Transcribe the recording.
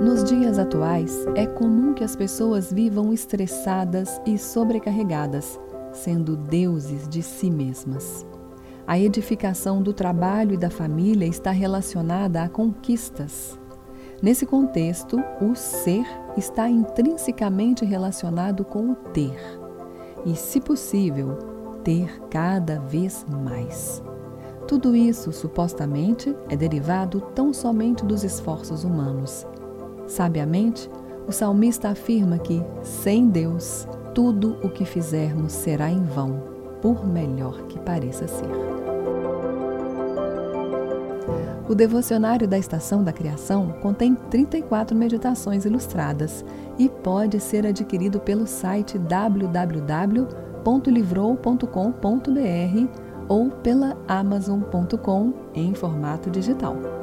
Nos dias atuais, é comum que as pessoas vivam estressadas e sobrecarregadas, sendo deuses de si mesmas. A edificação do trabalho e da família está relacionada a conquistas. Nesse contexto, o ser está intrinsecamente relacionado com o ter, e, se possível, ter cada vez mais. Tudo isso, supostamente, é derivado tão somente dos esforços humanos. Sabiamente, o salmista afirma que, sem Deus, tudo o que fizermos será em vão, por melhor que pareça ser. O devocionário da Estação da Criação contém 34 meditações ilustradas e pode ser adquirido pelo site www.livrou.com.br ou pela amazon.com em formato digital.